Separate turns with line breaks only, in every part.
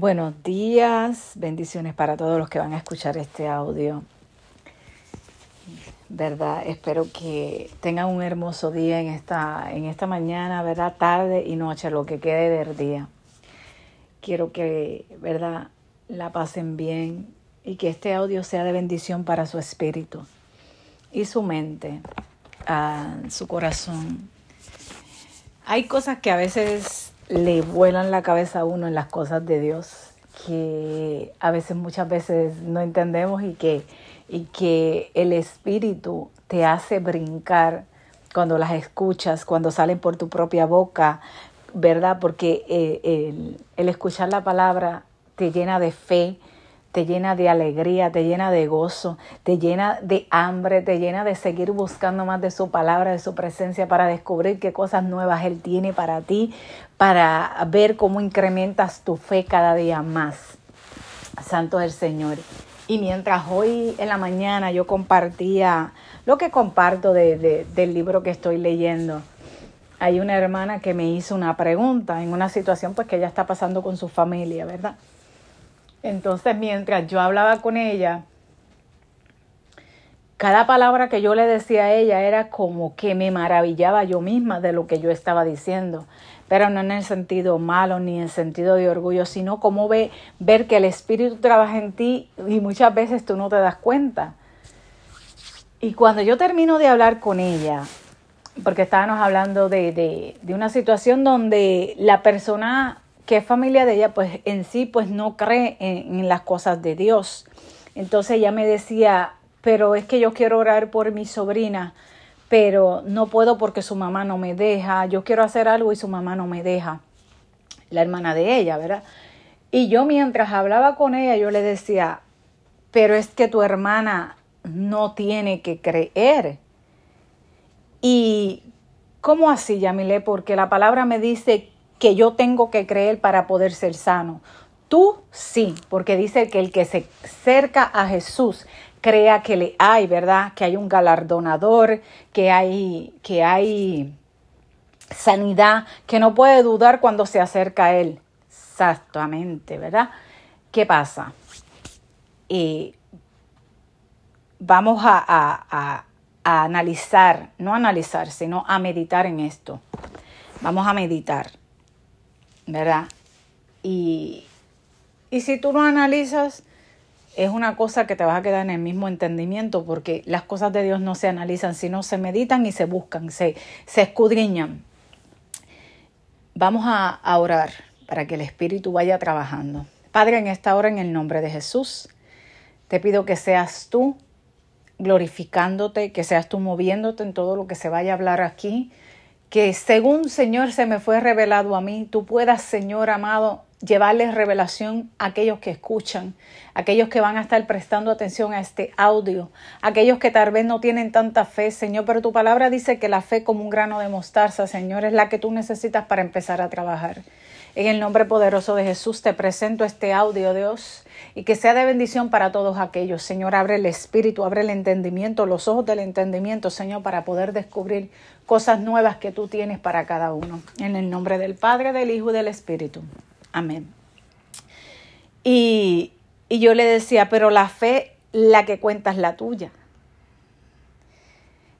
Buenos días, bendiciones para todos los que van a escuchar este audio. ¿Verdad? Espero que tengan un hermoso día en esta, en esta mañana, ¿verdad? Tarde y noche, lo que quede del día. Quiero que, ¿verdad? La pasen bien y que este audio sea de bendición para su espíritu y su mente, a su corazón. Hay cosas que a veces le vuelan la cabeza a uno en las cosas de Dios que a veces, muchas veces no entendemos y que, y que el Espíritu te hace brincar cuando las escuchas, cuando salen por tu propia boca, ¿verdad? Porque eh, el, el escuchar la palabra te llena de fe, te llena de alegría, te llena de gozo, te llena de hambre, te llena de seguir buscando más de su palabra, de su presencia para descubrir qué cosas nuevas Él tiene para ti, para ver cómo incrementas tu fe cada día más. Santo es el Señor. Y mientras hoy en la mañana yo compartía lo que comparto de, del libro que estoy leyendo, hay una hermana que me hizo una pregunta en una situación pues que ella está pasando con su familia, ¿verdad? Entonces, mientras yo hablaba con ella, cada palabra que yo le decía a ella era como que me maravillaba yo misma de lo que yo estaba diciendo, pero no en el sentido malo ni en el sentido de orgullo, sino como ve, ver que el Espíritu trabaja en ti y muchas veces tú no te das cuenta. Y cuando yo termino de hablar con ella, porque estábamos hablando de, de, de una situación donde la persona que familia de ella, pues en sí, pues no cree en, las cosas de Dios. Entonces ella me decía, pero es que yo quiero orar por mi sobrina, pero no puedo porque su mamá no me deja, yo quiero hacer algo y su mamá no me deja, la hermana de ella, ¿verdad? Y yo mientras hablaba con ella, yo le decía, pero es que tu hermana no tiene que creer. Y ¿cómo así, Yamile? Porque la palabra me dice que yo tengo que creer para poder ser sano. Tú sí, porque dice que el que se acerca a Jesús crea que le hay, ¿verdad? Que hay un galardonador, que hay, que hay sanidad, que no puede dudar cuando se acerca a Él. Exactamente, ¿verdad? ¿Qué pasa? Y vamos a, a, a analizar, no analizar, sino a meditar en esto. Vamos a meditar. ¿Verdad? Y, y si tú no analizas, es una cosa que te vas a quedar en el mismo entendimiento porque las cosas de Dios no se analizan, sino se meditan y se buscan, se, se escudriñan. Vamos a, a orar para que el Espíritu vaya trabajando. Padre, en esta hora, en el nombre de Jesús, te pido que seas tú glorificándote, que seas tú moviéndote en todo lo que se vaya a hablar aquí, que según Señor se me fue revelado a mí, tú puedas, Señor amado, llevarles revelación a aquellos que escuchan, aquellos que van a estar prestando atención a este audio, aquellos que tal vez no tienen tanta fe, Señor, pero tu palabra dice que la fe como un grano de mostaza, Señor, es la que tú necesitas para empezar a trabajar. En el nombre poderoso de Jesús te presento este audio, Dios, y que sea de bendición para todos aquellos. Señor, abre el espíritu, abre el entendimiento, los ojos del entendimiento, Señor, para poder descubrir cosas nuevas que tú tienes para cada uno. En el nombre del Padre, del Hijo y del Espíritu. Amén. Y, y yo le decía, pero la fe, la que cuenta es la tuya.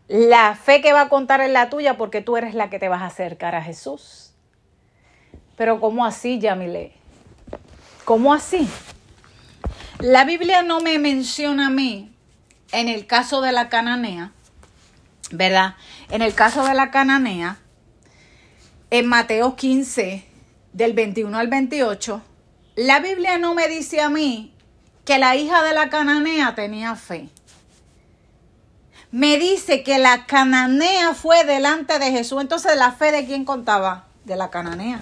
La fe que va a contar es la tuya porque tú eres la que te vas a acercar a Jesús. Pero ¿cómo así, Yamile? ¿Cómo así? La Biblia no me menciona a mí en el caso de la cananea, ¿verdad? En el caso de la cananea, en Mateo 15, del 21 al 28, la Biblia no me dice a mí que la hija de la cananea tenía fe. Me dice que la cananea fue delante de Jesús. Entonces, ¿la fe de quién contaba? De la cananea.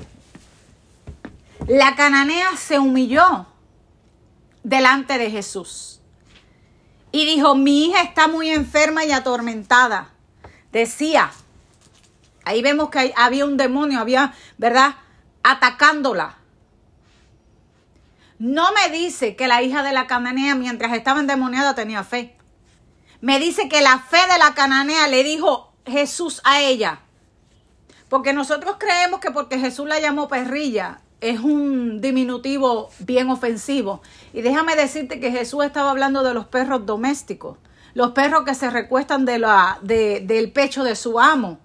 La cananea se humilló delante de Jesús y dijo, mi hija está muy enferma y atormentada. Decía, ahí vemos que había un demonio, había, ¿verdad? Atacándola. No me dice que la hija de la cananea mientras estaba endemoniada tenía fe. Me dice que la fe de la cananea le dijo Jesús a ella. Porque nosotros creemos que porque Jesús la llamó perrilla, es un diminutivo bien ofensivo. Y déjame decirte que Jesús estaba hablando de los perros domésticos, los perros que se recuestan de la, de, del pecho de su amo.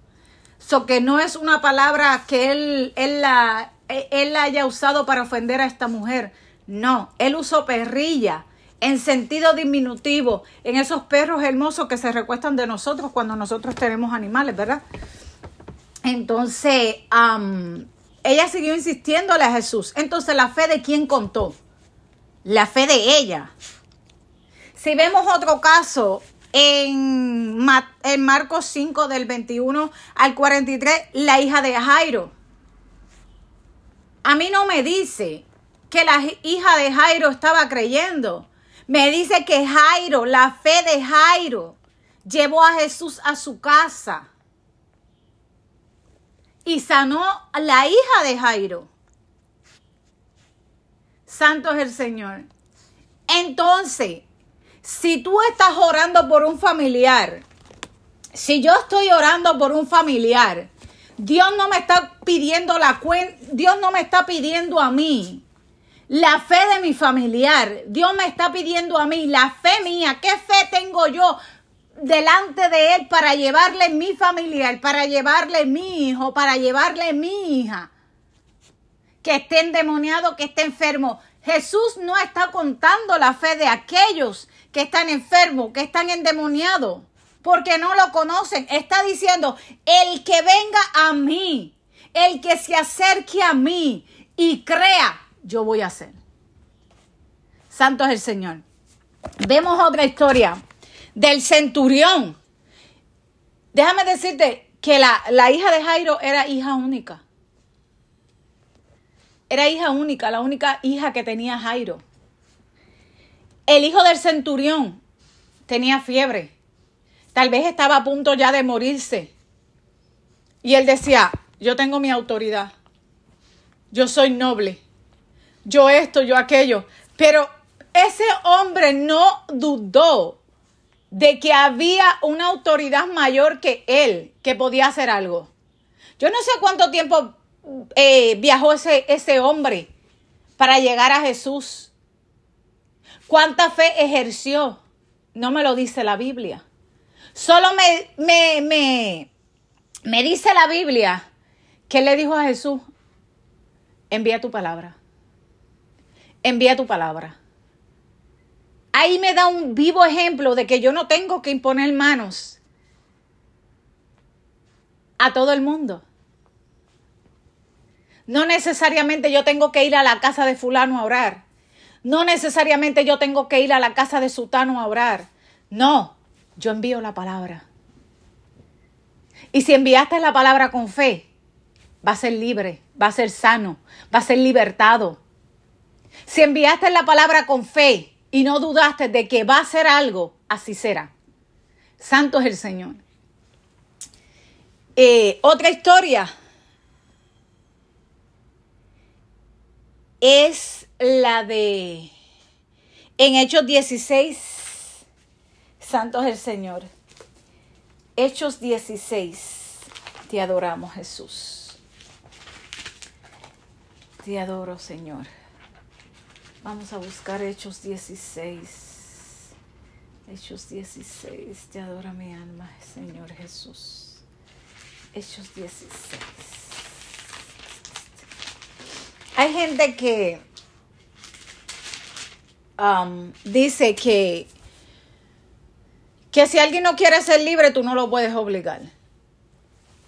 So que no es una palabra que él, él, la, él la haya usado para ofender a esta mujer. No, él usó perrilla en sentido diminutivo en esos perros hermosos que se recuestan de nosotros cuando nosotros tenemos animales, ¿verdad? Entonces, ella siguió insistiéndole a Jesús. Entonces, ¿la fe de quién contó? La fe de ella. Si vemos otro caso en, en Marcos 5 del 21 al 43, la hija de Jairo. A mí no me dice que la hija de Jairo estaba creyendo. Me dice que Jairo, la fe de Jairo, llevó a Jesús a su casa y sanó a la hija de Jairo. Santo es el Señor. Entonces, si tú estás orando por un familiar, si yo estoy orando por un familiar, Dios no me está pidiendo la cuenta, Dios no me está pidiendo a mí la fe de mi familiar. Dios me está pidiendo a mí la fe mía. ¿Qué fe tengo yo delante de Él para llevarle mi familiar, para llevarle mi hijo, para llevarle mi hija, que esté endemoniado, que esté enfermo. Jesús no está contando la fe de aquellos que están enfermos, que están endemoniados, porque no lo conocen. Está diciendo, el que venga a mí, el que se acerque a mí y crea, yo voy a hacer. Santo es el Señor. Vemos otra historia del centurión. Déjame decirte que la, la hija de Jairo era hija única. Era hija única, la única hija que tenía Jairo. El hijo del centurión tenía fiebre. Tal vez estaba a punto ya de morirse. Y él decía, yo tengo mi autoridad. Yo soy noble. Yo esto, yo aquello. Pero ese hombre no dudó de que había una autoridad mayor que él que podía hacer algo. Yo no sé cuánto tiempo eh, viajó ese, ese hombre para llegar a Jesús. ¿Cuánta fe ejerció? No me lo dice la Biblia. Solo me, me, me, me dice la Biblia que le dijo a Jesús, envía tu palabra. Envía tu palabra ahí me da un vivo ejemplo de que yo no tengo que imponer manos a todo el mundo. No necesariamente yo tengo que ir a la casa de fulano a orar. No necesariamente yo tengo que ir a la casa de sutano a orar. No, yo envío la palabra. Y si enviaste la palabra con fe, va a ser libre, va a ser sano, va a ser libertado. Si enviaste la palabra con fe, y no dudaste de que va a ser algo, así será. Santo es el Señor. Eh, otra historia es la de en Hechos 16, Santo es el Señor. Hechos 16, te adoramos Jesús. Te adoro Señor. Vamos a buscar Hechos 16. Hechos 16. Te adora mi alma, Señor Jesús. Hechos 16. Hay gente que um, dice que, que si alguien no quiere ser libre, tú no lo puedes obligar.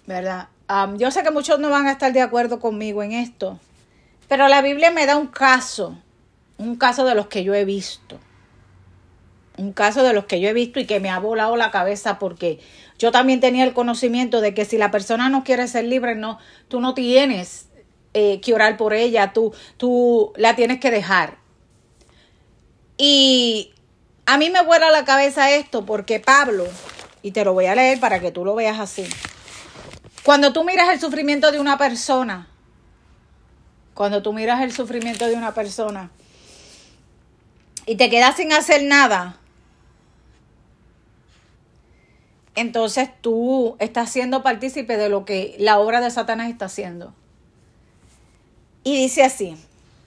¿Verdad? Um, yo sé que muchos no van a estar de acuerdo conmigo en esto, pero la Biblia me da un caso un caso de los que yo he visto. Un caso de los que yo he visto y que me ha volado la cabeza porque yo también tenía el conocimiento de que si la persona no quiere ser libre, no, tú no tienes eh, que orar por ella, tú, tú la tienes que dejar. Y a mí me vuela la cabeza esto porque Pablo, y te lo voy a leer para que tú lo veas así. Cuando tú miras el sufrimiento de una persona, cuando tú miras el sufrimiento de una persona, y te quedas sin hacer nada, entonces tú estás siendo partícipe de lo que la obra de Satanás está haciendo. Y dice así,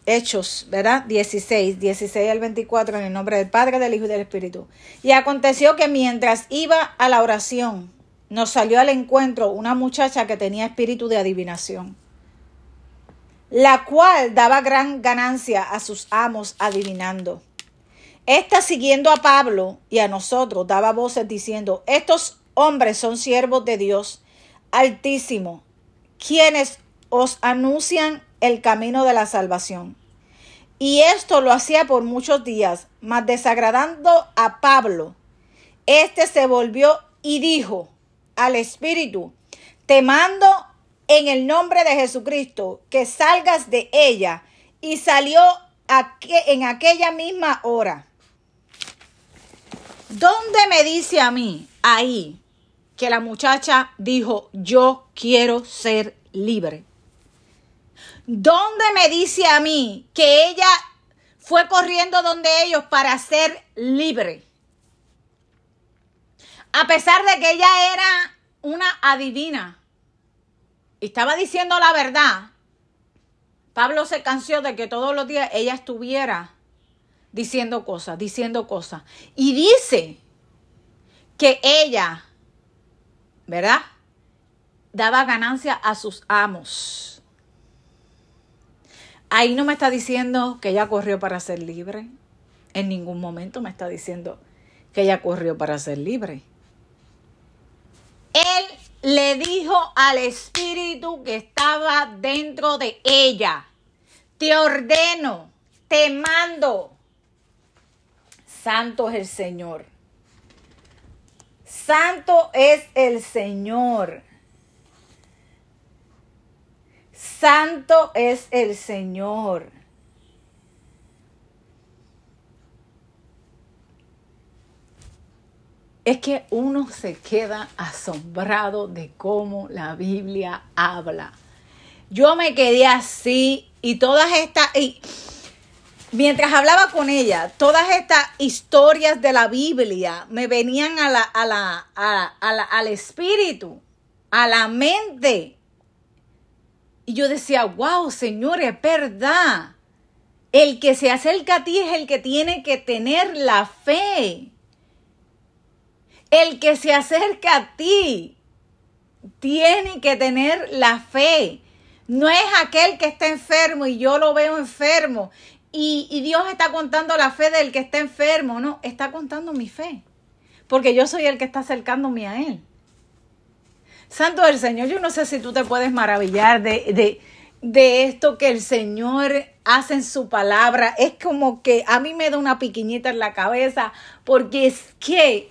Hechos, ¿verdad? 16, 16 al 24, en el nombre del Padre, del Hijo y del Espíritu. Y aconteció que mientras iba a la oración, nos salió al encuentro una muchacha que tenía espíritu de adivinación, la cual daba gran ganancia a sus amos adivinando. Esta siguiendo a Pablo y a nosotros daba voces diciendo, estos hombres son siervos de Dios altísimo, quienes os anuncian el camino de la salvación. Y esto lo hacía por muchos días, mas desagradando a Pablo, éste se volvió y dijo al Espíritu, te mando en el nombre de Jesucristo que salgas de ella. Y salió en aquella misma hora. ¿Dónde me dice a mí ahí que la muchacha dijo, yo quiero ser libre? ¿Dónde me dice a mí que ella fue corriendo donde ellos para ser libre? A pesar de que ella era una adivina y estaba diciendo la verdad, Pablo se cansó de que todos los días ella estuviera diciendo cosas, diciendo cosas. Y dice que ella, ¿verdad? Daba ganancia a sus amos. Ahí no me está diciendo que ella corrió para ser libre. En ningún momento me está diciendo que ella corrió para ser libre. Él le dijo al espíritu que estaba dentro de ella, te ordeno, te mando. Santo es el Señor. Santo es el Señor. Santo es el Señor. Es que uno se queda asombrado de cómo la Biblia habla. Yo me quedé así y todas estas... Y mientras hablaba con ella, todas estas historias de la Biblia me venían a la, a la, al espíritu, a la mente. Y yo decía, wow, Señor, es verdad. El que se acerca a ti es el que tiene que tener la fe. El que se acerca a ti tiene que tener la fe. No es aquel que está enfermo y yo lo veo enfermo y, y, Dios está contando la fe del que está enfermo. No, está contando mi fe. Porque yo soy el que está acercándome a Él. Santo del Señor, yo no sé si tú te puedes maravillar de, de, esto que el Señor hace en su palabra. Es como que a mí me da una piquiñita en la cabeza porque es que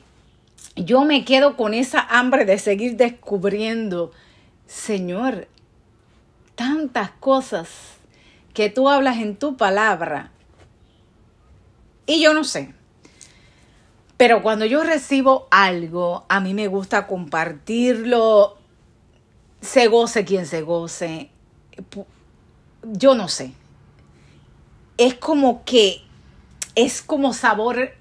yo me quedo con esa hambre de seguir descubriendo, Señor, tantas cosas que tú hablas en tu palabra. Y yo no sé, pero cuando yo recibo algo, a mí me gusta compartirlo. Se goce quien se goce. Yo no sé. Es como que es como sabor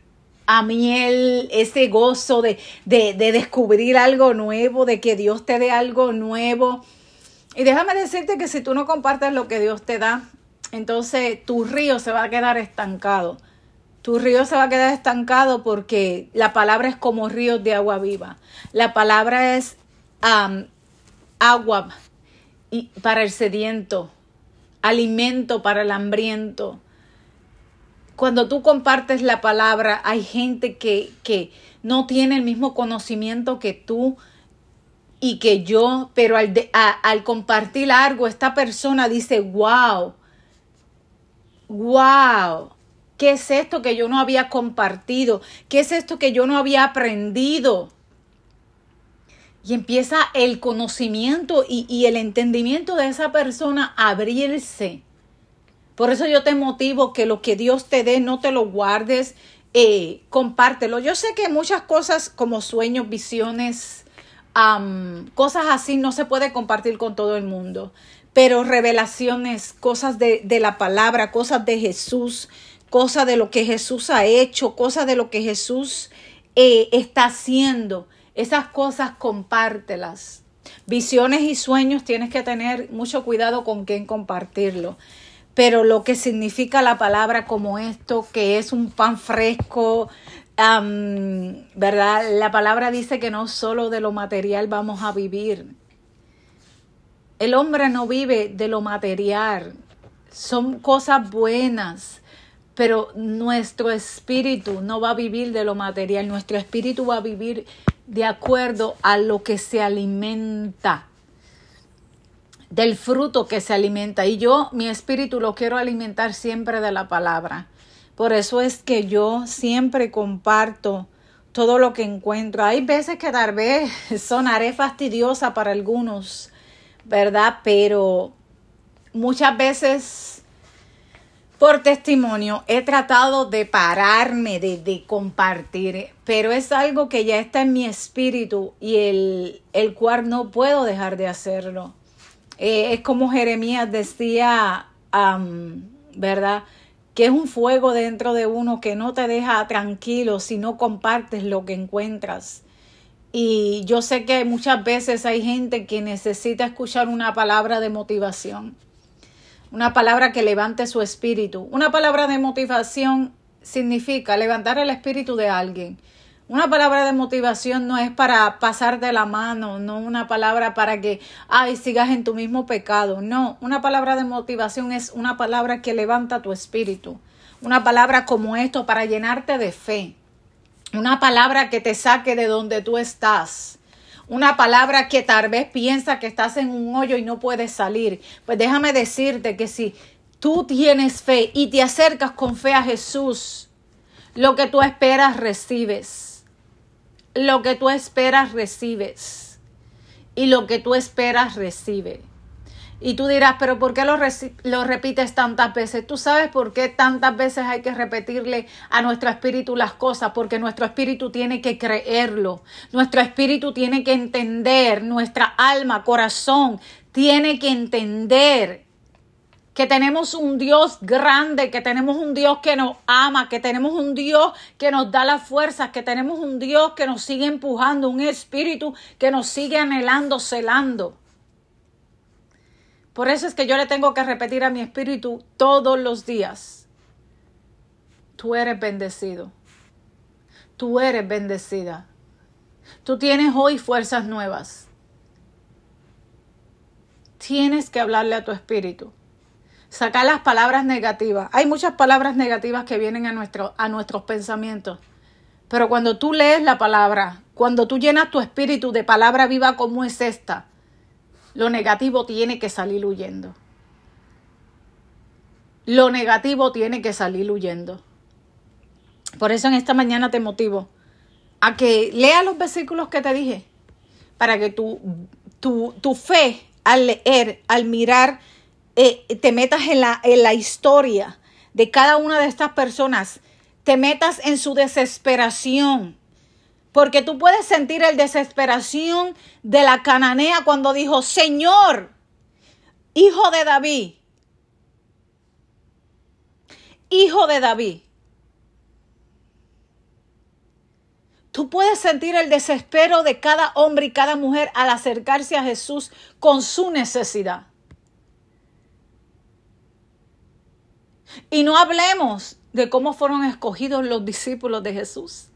a miel, ese gozo de, de, de descubrir algo nuevo, de que Dios te dé algo nuevo. Y déjame decirte que si tú no compartes lo que Dios te da, entonces tu río se va a quedar estancado. Tu río se va a quedar estancado porque la palabra es como ríos de agua viva. La palabra es agua para el sediento, alimento para el hambriento. Cuando tú compartes la palabra, hay gente que, que no tiene el mismo conocimiento que tú y que yo, pero al, al compartir algo, esta persona dice, wow, wow ¿Qué es esto que yo no había compartido? ¿Qué es esto que yo no había aprendido? Y empieza el conocimiento y, el entendimiento de esa persona a abrirse. Por eso yo te motivo que lo que Dios te dé no te lo guardes, eh, compártelo. Yo sé que muchas cosas como sueños, visiones, cosas así no se puede compartir con todo el mundo, pero revelaciones, cosas de, de la palabra, cosas de Jesús, cosas de lo que Jesús ha hecho, cosas de lo que Jesús eh, está haciendo. Esas cosas compártelas. Visiones y sueños tienes que tener mucho cuidado con quién compartirlo. Pero lo que significa la palabra como esto, que es un pan fresco, ¿verdad? La palabra dice que no solo de lo material vamos a vivir. El hombre no vive de lo material. Son cosas buenas, pero nuestro espíritu no va a vivir de lo material. Nuestro espíritu va a vivir de acuerdo a lo que se alimenta, del fruto que se alimenta. Y yo, mi espíritu lo quiero alimentar siempre de la palabra. Por eso es que yo siempre comparto todo lo que encuentro. Hay veces que tal vez sonaré fastidiosa para algunos, ¿verdad? Pero muchas veces por testimonio he tratado de pararme, de, compartir, pero es algo que ya está en mi espíritu y el, el cual no puedo dejar de hacerlo. Eh, es como Jeremías decía, ¿verdad? Que es un fuego dentro de uno que no te deja tranquilo si no compartes lo que encuentras. Y yo sé que muchas veces hay gente que necesita escuchar una palabra de motivación una palabra que levante su espíritu. Una palabra de motivación significa levantar el espíritu de alguien. Una palabra de motivación no es para pasarte la mano, no una palabra para que, ay, sigas en tu mismo pecado. No, una palabra de motivación es una palabra que levanta tu espíritu. Una palabra como esto para llenarte de fe. Una palabra que te saque de donde tú estás una palabra que tal vez piensa que estás en un hoyo y no puedes salir. Pues déjame decirte que si tú tienes fe y te acercas con fe a Jesús, lo que tú esperas recibes. Lo que tú esperas recibes. Y lo que tú esperas recibe. Y tú dirás, pero ¿por qué lo, repites tantas veces? Tú sabes por qué tantas veces hay que repetirle a nuestro espíritu las cosas, porque nuestro espíritu tiene que creerlo, nuestro espíritu tiene que entender, nuestra alma, corazón, tiene que entender que tenemos un Dios grande, que tenemos un Dios que nos ama, que tenemos un Dios que nos da las fuerzas, que tenemos un Dios que nos sigue empujando, un espíritu que nos sigue anhelando, celando. Por eso es que yo le tengo que repetir a mi espíritu todos los días. Tú eres bendecido. Tú eres bendecida. Tú tienes hoy fuerzas nuevas. Tienes que hablarle a tu espíritu. Sacar las palabras negativas. Hay muchas palabras negativas que vienen a, nuestro, a nuestros pensamientos. Pero cuando tú lees la palabra, cuando tú llenas tu espíritu de palabra viva como es esta, lo negativo tiene que salir huyendo. Lo negativo tiene que salir huyendo. Por eso en esta mañana te motivo a que lea los versículos que te dije, para que tu, tu, fe al leer, al mirar, eh, te metas en la, en la historia de cada una de estas personas, te metas en su desesperación, porque tú puedes sentir el desesperación de la cananea cuando dijo, Señor, hijo de David, hijo de David. Tú puedes sentir el desespero de cada hombre y cada mujer al acercarse a Jesús con su necesidad. Y no hablemos de cómo fueron escogidos los discípulos de Jesús.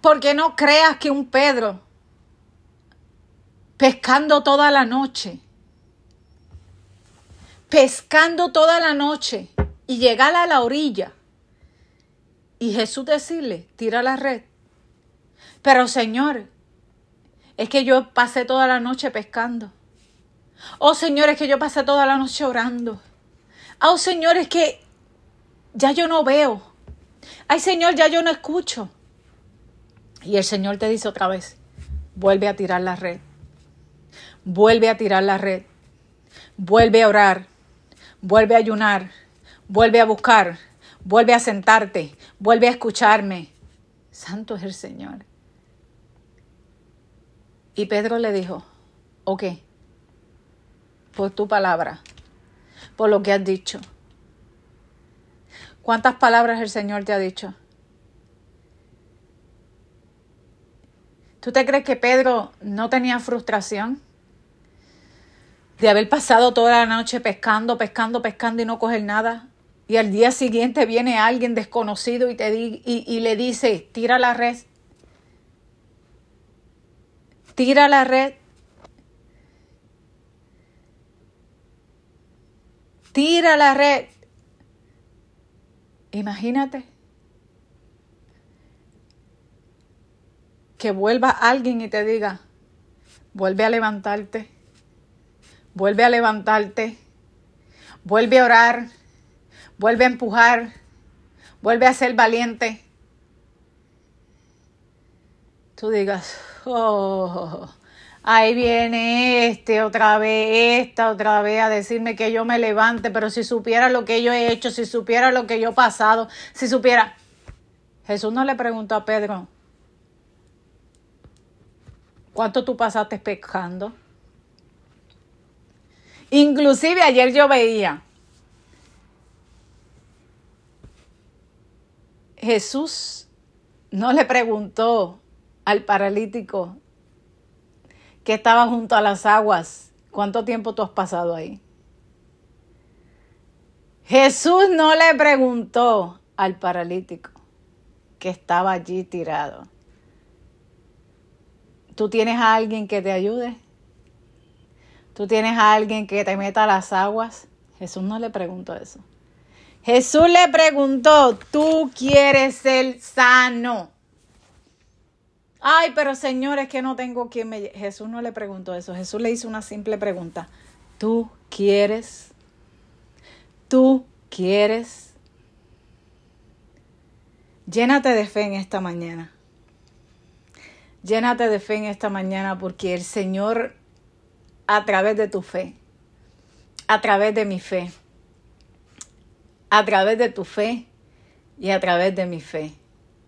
Porque no creas que un Pedro, pescando toda la noche, pescando toda la noche y llegar a la orilla y Jesús decirle, tira la red. Pero Señor, es que yo pasé toda la noche pescando. Oh Señor, es que yo pasé toda la noche orando. Oh Señor, es que ya yo no veo. Ay Señor, ya yo no escucho. Y el Señor te dice otra vez, vuelve a tirar la red, vuelve a tirar la red, vuelve a orar, vuelve a ayunar, vuelve a buscar, vuelve a sentarte, vuelve a escucharme. Santo es el Señor. Y Pedro le dijo, ok, por tu palabra, por lo que has dicho. ¿Cuántas palabras el Señor te ha dicho? ¿Tú te crees que Pedro no tenía frustración? De haber pasado toda la noche pescando, pescando, pescando y no coger nada. Y al día siguiente viene alguien desconocido y, te y, y le dice, tira la red. Tira la red. Tira la red. Imagínate. Que vuelva alguien y te diga, vuelve a levantarte, vuelve a levantarte, vuelve a orar, vuelve a empujar, vuelve a ser valiente. Tú digas, oh, ahí viene este otra vez, esta otra vez a decirme que yo me levante, pero si supiera lo que yo he hecho, si supiera lo que yo he pasado, si supiera... Jesús no le preguntó a Pedro, ¿Cuánto tú pasaste pecando? Inclusive ayer yo veía Jesús no le preguntó al paralítico que estaba junto a las aguas, ¿cuánto tiempo tú has pasado ahí? Jesús no le preguntó al paralítico que estaba allí tirado. ¿Tú tienes a alguien que te ayude? ¿Tú tienes a alguien que te meta las aguas? Jesús no le preguntó eso. Jesús le preguntó, ¿tú quieres ser sano? Ay, pero Señor, es que no tengo quien me... Jesús no le preguntó eso. Jesús le hizo una simple pregunta. ¿Tú quieres? ¿Tú quieres? Llénate de fe en esta mañana. Llénate de fe en esta mañana porque el Señor, a través de tu fe, a través de mi fe, a través de tu fe y a través de mi fe,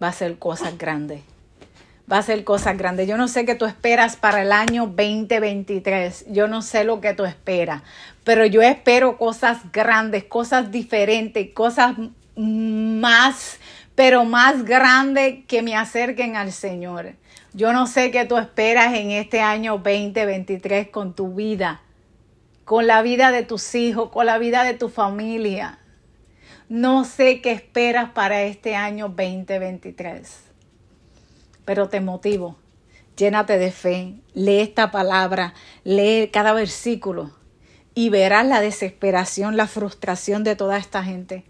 va a hacer cosas grandes. Va a hacer cosas grandes. Yo no sé qué tú esperas para el año 2023. Yo no sé lo que tú esperas. Pero yo espero cosas grandes, cosas diferentes, cosas más, pero más grandes que me acerquen al Señor. Yo no sé qué tú esperas en este año 2023 con tu vida, con la vida de tus hijos, con la vida de tu familia. No sé qué esperas para este año 2023, pero te motivo. Llénate de fe, lee esta palabra, lee cada versículo y verás la desesperación, la frustración de toda esta gente,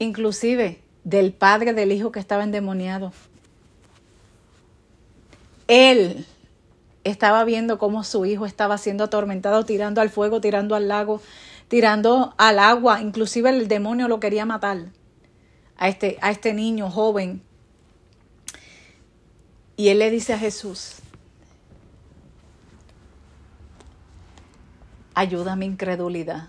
inclusive del padre del hijo que estaba endemoniado él estaba viendo cómo su hijo estaba siendo atormentado, tirando al fuego, tirando al lago, tirando al agua. Inclusive el demonio lo quería matar a este, a este niño joven. Y él le dice a Jesús, ayuda mi incredulidad.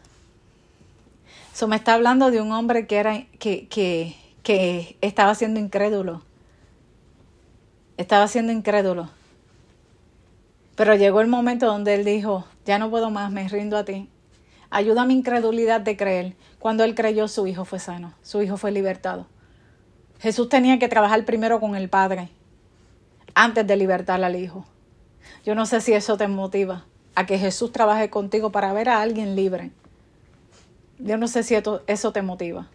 Eso me está hablando de un hombre que, era, que, que, que estaba siendo incrédulo estaba siendo incrédulo. Pero llegó el momento donde él dijo, ya no puedo más, me rindo a ti. Ayuda a mi incredulidad de creer. Cuando él creyó, su hijo fue sano, su hijo fue libertado. Jesús tenía que trabajar primero con el Padre antes de libertar al Hijo. Yo no sé si eso te motiva a que Jesús trabaje contigo para ver a alguien libre. Yo no sé si eso te motiva,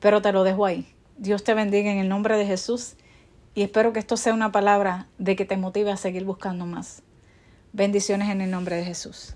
pero te lo dejo ahí. Dios te bendiga en el nombre de Jesús y espero que esto sea una palabra de que te motive a seguir buscando más. Bendiciones en el nombre de Jesús.